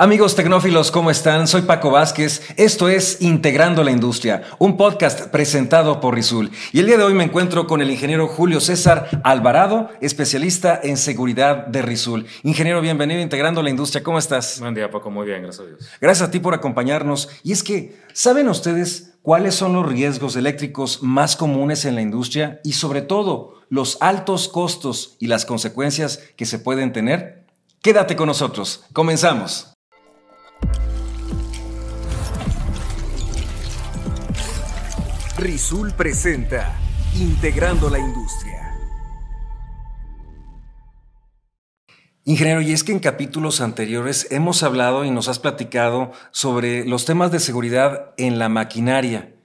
Amigos tecnófilos, ¿cómo están? Soy Paco Vázquez. Esto es Integrando la Industria, un podcast presentado por Rizul. Y el día de hoy me encuentro con el ingeniero Julio César Alvarado, especialista en seguridad de Rizul. Ingeniero, bienvenido a Integrando la Industria. ¿Cómo estás? Buen día, Paco. Muy bien, gracias a Dios. Gracias a ti por acompañarnos. Y es que, ¿saben ustedes cuáles son los riesgos eléctricos más comunes en la industria? Y sobre todo, los altos costos y las consecuencias que se pueden tener. Quédate con nosotros. Comenzamos. Rizul presenta Integrando la Industria. Ingeniero, y es que en capítulos anteriores hemos hablado y nos has platicado sobre los temas de seguridad en la maquinaria.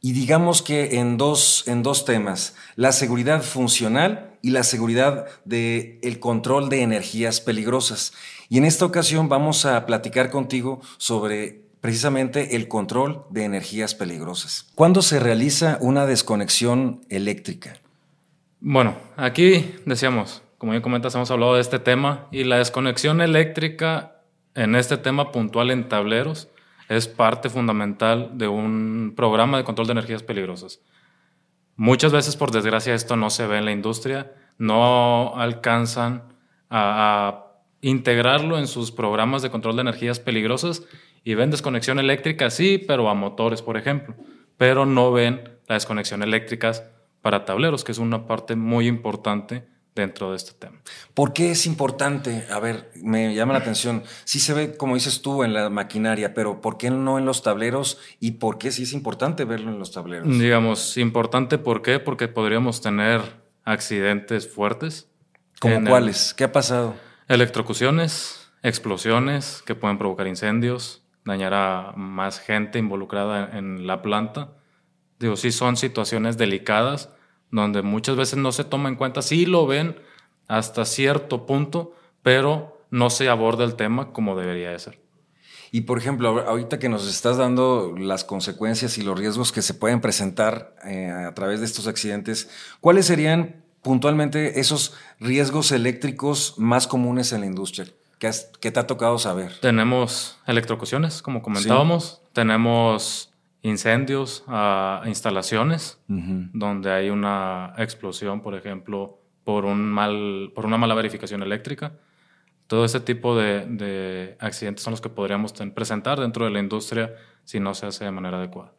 Y digamos que en dos, en dos temas, la seguridad funcional y la seguridad del el control de energías peligrosas. Y en esta ocasión vamos a platicar contigo sobre precisamente el control de energías peligrosas. ¿Cuándo se realiza una desconexión eléctrica? Bueno, aquí decíamos, como ya comentas, hemos hablado de este tema y la desconexión eléctrica en este tema puntual en tableros es parte fundamental de un programa de control de energías peligrosas. Muchas veces, por desgracia, esto no se ve en la industria, no alcanzan a, a integrarlo en sus programas de control de energías peligrosas y ven desconexión eléctrica, sí, pero a motores, por ejemplo, pero no ven la desconexión eléctricas para tableros, que es una parte muy importante dentro de este tema. ¿Por qué es importante? A ver, me llama la atención. Sí se ve, como dices tú, en la maquinaria, pero ¿por qué no en los tableros? ¿Y por qué sí es importante verlo en los tableros? Digamos, importante, ¿por qué? Porque podríamos tener accidentes fuertes. ¿Como cuáles? ¿Qué ha pasado? Electrocuciones, explosiones que pueden provocar incendios, dañar a más gente involucrada en la planta. Digo, sí son situaciones delicadas donde muchas veces no se toma en cuenta, sí lo ven hasta cierto punto, pero no se aborda el tema como debería de ser. Y por ejemplo, ahorita que nos estás dando las consecuencias y los riesgos que se pueden presentar eh, a través de estos accidentes, ¿cuáles serían puntualmente esos riesgos eléctricos más comunes en la industria? ¿Qué, te ha tocado saber? Tenemos electrocuciones, como comentábamos. Tenemos incendios a instalaciones, donde hay una explosión, por ejemplo, por, un mal, por una mala verificación eléctrica. Todo ese tipo de, de accidentes son los que podríamos presentar dentro de la industria si no se hace de manera adecuada.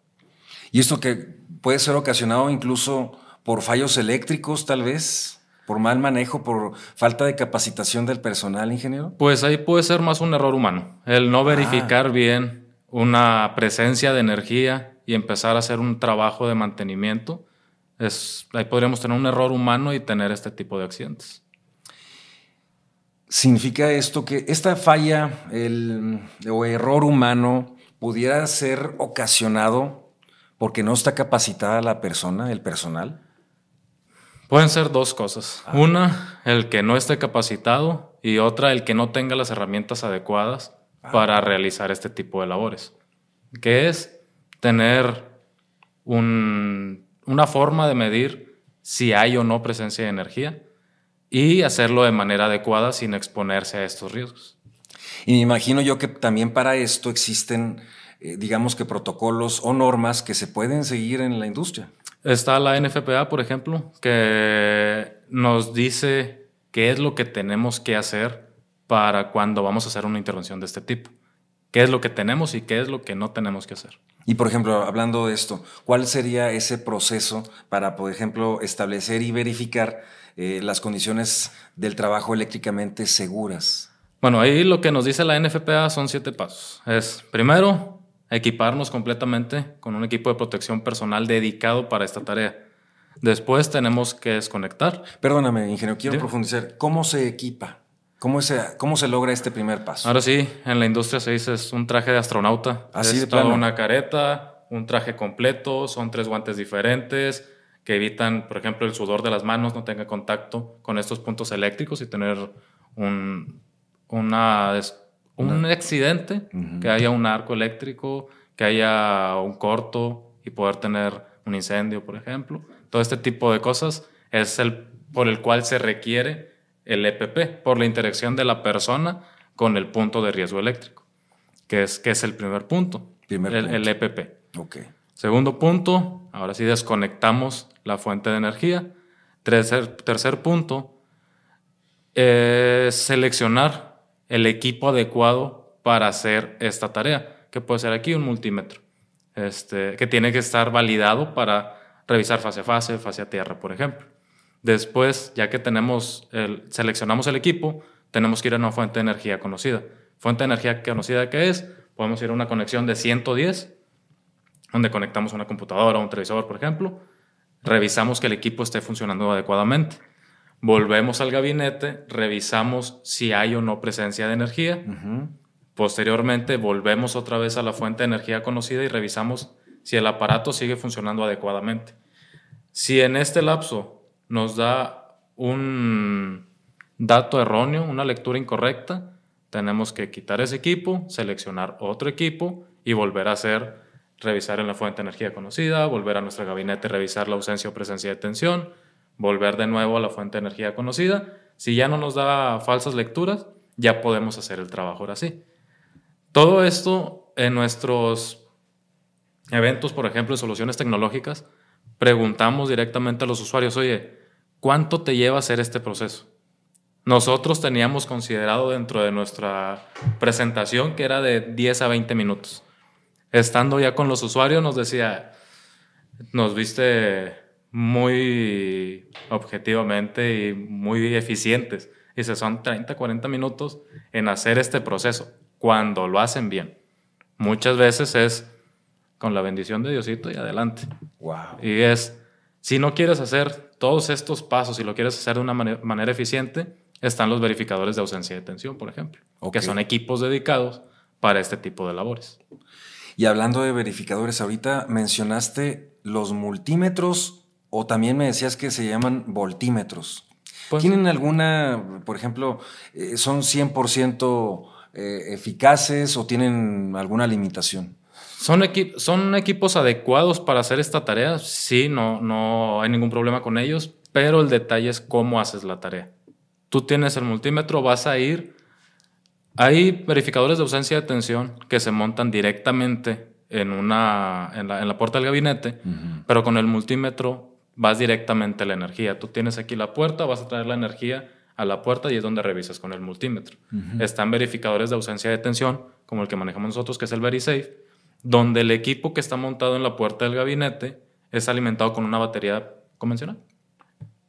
Y esto que puede ser ocasionado incluso por fallos eléctricos, tal vez, por mal manejo, por falta de capacitación del personal, ingeniero. Pues ahí puede ser más un error humano, el no verificar ah. bien una presencia de energía y empezar a hacer un trabajo de mantenimiento. Es, ahí podríamos tener un error humano y tener este tipo de accidentes. ¿Significa esto que esta falla el, o error humano pudiera ser ocasionado porque no está capacitada la persona, el personal? Pueden ser dos cosas. Ah. Una, el que no esté capacitado y otra, el que no tenga las herramientas adecuadas ah. para realizar este tipo de labores. Que es tener una forma de medir si hay o no presencia de energía y hacerlo de manera adecuada sin exponerse a estos riesgos. Y me imagino yo que también para esto existen, eh, digamos que protocolos o normas que se pueden seguir en la industria. Está la NFPA, por ejemplo, que nos dice qué es lo que tenemos que hacer para cuando vamos a hacer una intervención de este tipo. ¿Qué es lo que tenemos y qué es lo que no tenemos que hacer? Y por ejemplo, hablando de esto, ¿cuál sería ese proceso para, por ejemplo, establecer y verificar eh, las condiciones del trabajo eléctricamente seguras? Bueno, ahí lo que nos dice la NFPA son siete pasos. Es primero, equiparnos completamente con un equipo de protección personal dedicado para esta tarea. Después tenemos que desconectar. Perdóname, ingeniero, quiero profundizar. ¿Cómo se equipa? ¿Cómo se, ¿Cómo se logra este primer paso? Ahora sí, en la industria se dice es un traje de astronauta. Así es de toda una careta, un traje completo, son tres guantes diferentes que evitan, por ejemplo, el sudor de las manos no tenga contacto con estos puntos eléctricos y tener un, una un accidente, que haya un arco eléctrico, que haya un corto y poder tener un incendio, por ejemplo. Todo este tipo de cosas es el por el cual se requiere el EPP, por la interacción de la persona con el punto de riesgo eléctrico. que es, que es el primer punto, Primer el, punto. el EPP. Ok. Segundo punto, ahora sí desconectamos la fuente de energía. Tercer, tercer punto, es seleccionar el equipo adecuado para hacer esta tarea, que puede ser aquí un multímetro, este, que tiene que estar validado para revisar fase a fase, fase a tierra, por ejemplo. Después, ya que tenemos el, seleccionamos el equipo, tenemos que ir a una fuente de energía conocida. Fuente de energía conocida, ¿qué es? Podemos ir a una conexión de 110, donde conectamos una computadora o un televisor, por ejemplo. Revisamos que el equipo esté funcionando adecuadamente. Volvemos al gabinete, revisamos si hay o no presencia de energía. Posteriormente, volvemos otra vez a la fuente de energía conocida y revisamos si el aparato sigue funcionando adecuadamente. Si en este lapso nos da un dato erróneo, una lectura incorrecta, tenemos que quitar ese equipo, seleccionar otro equipo y volver a hacer, revisar en la fuente de energía conocida, volver a nuestro gabinete, revisar la ausencia o presencia de tensión, volver de nuevo a la fuente de energía conocida. Si ya no nos da falsas lecturas, ya podemos hacer el trabajo ahora sí. Todo esto en nuestros eventos, por ejemplo, en soluciones tecnológicas, preguntamos directamente a los usuarios, oye, ¿cuánto te lleva hacer este proceso? Nosotros teníamos considerado dentro de nuestra presentación que era de 10 a 20 minutos. Estando ya con los usuarios nos decía, nos viste muy objetivamente y muy eficientes. Dice, son 30, 40 minutos en hacer este proceso, cuando lo hacen bien. Muchas veces es con la bendición de Diosito y adelante. Wow. Y es, si no quieres hacer todos estos pasos y lo quieres hacer de una mane- manera eficiente, están los verificadores de ausencia de tensión, por ejemplo, Ok. que son equipos dedicados para este tipo de labores. Y hablando de verificadores, ahorita mencionaste los multímetros o también me decías que se llaman voltímetros. Pues- ¿Tienen alguna, por ejemplo, eh, son 100% eh, eficaces o tienen alguna limitación? ¿Son, equi- ¿Son equipos adecuados para hacer esta tarea? Sí, no, no hay ningún problema con ellos, pero el detalle es cómo haces la tarea. Tú tienes el multímetro, vas a ir. Hay verificadores de ausencia de tensión que se montan directamente en, una, en, la, en la puerta del gabinete, pero con el multímetro vas directamente a la energía. Tú tienes aquí la puerta, vas a traer la energía a la puerta y es donde revisas con el multímetro. Están verificadores de ausencia de tensión, como el que manejamos nosotros, que es el VeriSafe, donde el equipo que está montado en la puerta del gabinete es alimentado con una batería convencional.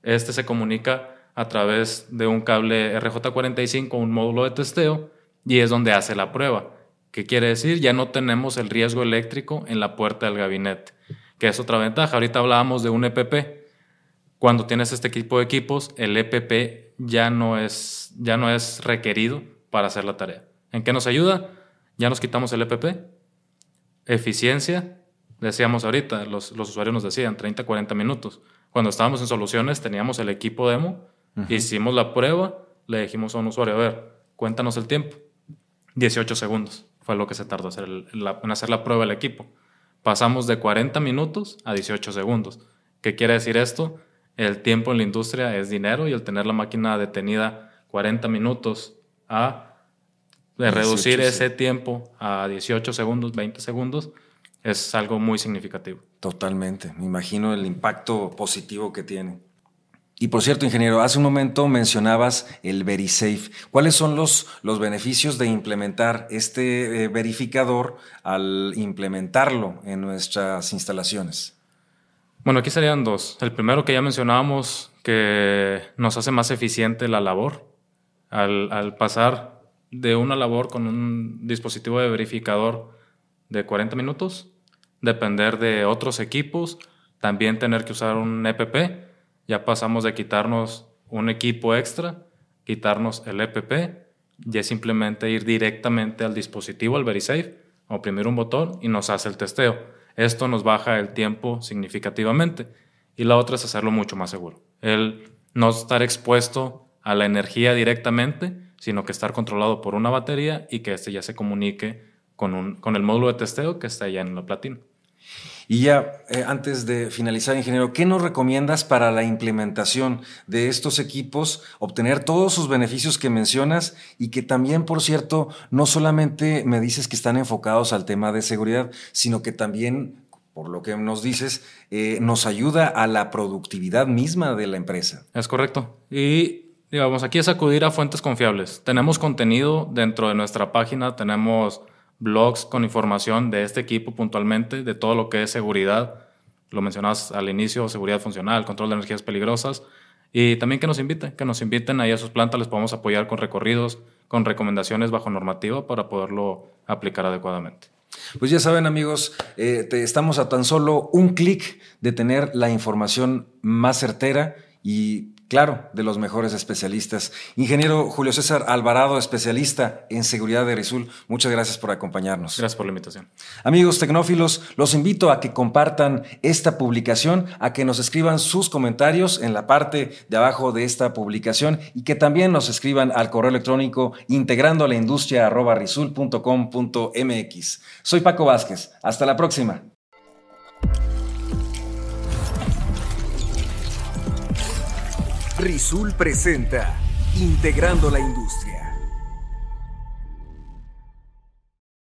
Este se comunica a través de un cable RJ45, un módulo de testeo, y es donde hace la prueba. ¿Qué quiere decir? Ya no tenemos el riesgo eléctrico en la puerta del gabinete, que es otra ventaja. Ahorita hablábamos de un EPP. Cuando tienes este tipo de equipos, el EPP ya no es, ya no es requerido para hacer la tarea. ¿En qué nos ayuda? Ya nos quitamos el EPP. Eficiencia, decíamos ahorita, los, los usuarios nos decían 30, 40 minutos. Cuando estábamos en soluciones teníamos el equipo demo, hicimos la prueba, le dijimos a un usuario, a ver, cuéntanos el tiempo. 18 segundos fue lo que se tardó hacer el- la- en hacer la prueba del equipo. Pasamos de 40 minutos a 18 segundos. ¿Qué quiere decir esto? El tiempo en la industria es dinero y el tener la máquina detenida 40 minutos a de 18, reducir sí. ese tiempo a 18 segundos, 20 segundos, es algo muy significativo. Totalmente. Me imagino el impacto positivo que tiene. Y por cierto, ingeniero, hace un momento mencionabas el VeriSafe. ¿Cuáles son los, los beneficios de implementar este eh, verificador al implementarlo en nuestras instalaciones? Bueno, aquí serían dos. El primero que ya mencionábamos, que nos hace más eficiente la labor. Al, al pasar de una labor con un dispositivo de verificador de 40 minutos, depender de otros equipos, también tener que usar un EPP, ya pasamos de quitarnos un equipo extra, quitarnos el EPP, ya simplemente ir directamente al dispositivo, al VeriSafe, oprimir un botón y nos hace el testeo. Esto nos baja el tiempo significativamente. Y la otra es hacerlo mucho más seguro. El no estar expuesto a la energía directamente, sino que estar controlado por una batería y que este ya se comunique con, un, con el módulo de testeo que está allá en la platina. Y ya, eh, antes de finalizar, ingeniero, ¿qué nos recomiendas para la implementación de estos equipos, obtener todos sus beneficios que mencionas y que también, por cierto, no solamente me dices que están enfocados al tema de seguridad, sino que también, por lo que nos dices, eh, nos ayuda a la productividad misma de la empresa? Es correcto. Y digamos, aquí es acudir a fuentes confiables. Tenemos contenido dentro de nuestra página, tenemos blogs con información de este equipo puntualmente, de todo lo que es seguridad. Lo mencionabas al inicio, seguridad funcional, control de energías peligrosas. Y también que nos inviten, que nos inviten ahí a sus plantas, les podemos apoyar con recorridos, con recomendaciones bajo normativa para poderlo aplicar adecuadamente. Pues ya saben amigos, eh, estamos a tan solo un clic de tener la información más certera y Claro, de los mejores especialistas. Ingeniero Julio César Alvarado, especialista en seguridad de Rizul, muchas gracias por acompañarnos. Gracias por la invitación. Amigos tecnófilos, los invito a que compartan esta publicación, a que nos escriban sus comentarios en la parte de abajo de esta publicación y que también nos escriban al correo electrónico integrando la industria Soy Paco Vázquez. Hasta la próxima. Rizul presenta Integrando la Industria.